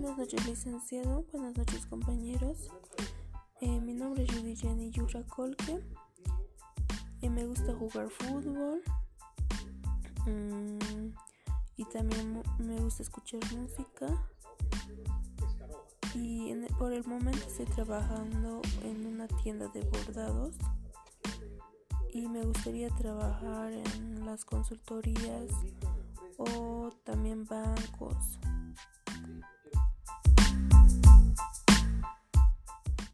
Buenas noches licenciado, buenas noches compañeros. Eh, mi nombre es Judy Jenny Yura Colque. Eh, me gusta jugar fútbol. Mm, y también me gusta escuchar música. Y e, por el momento estoy trabajando en una tienda de bordados. Y me gustaría trabajar en las consultorías o también bancos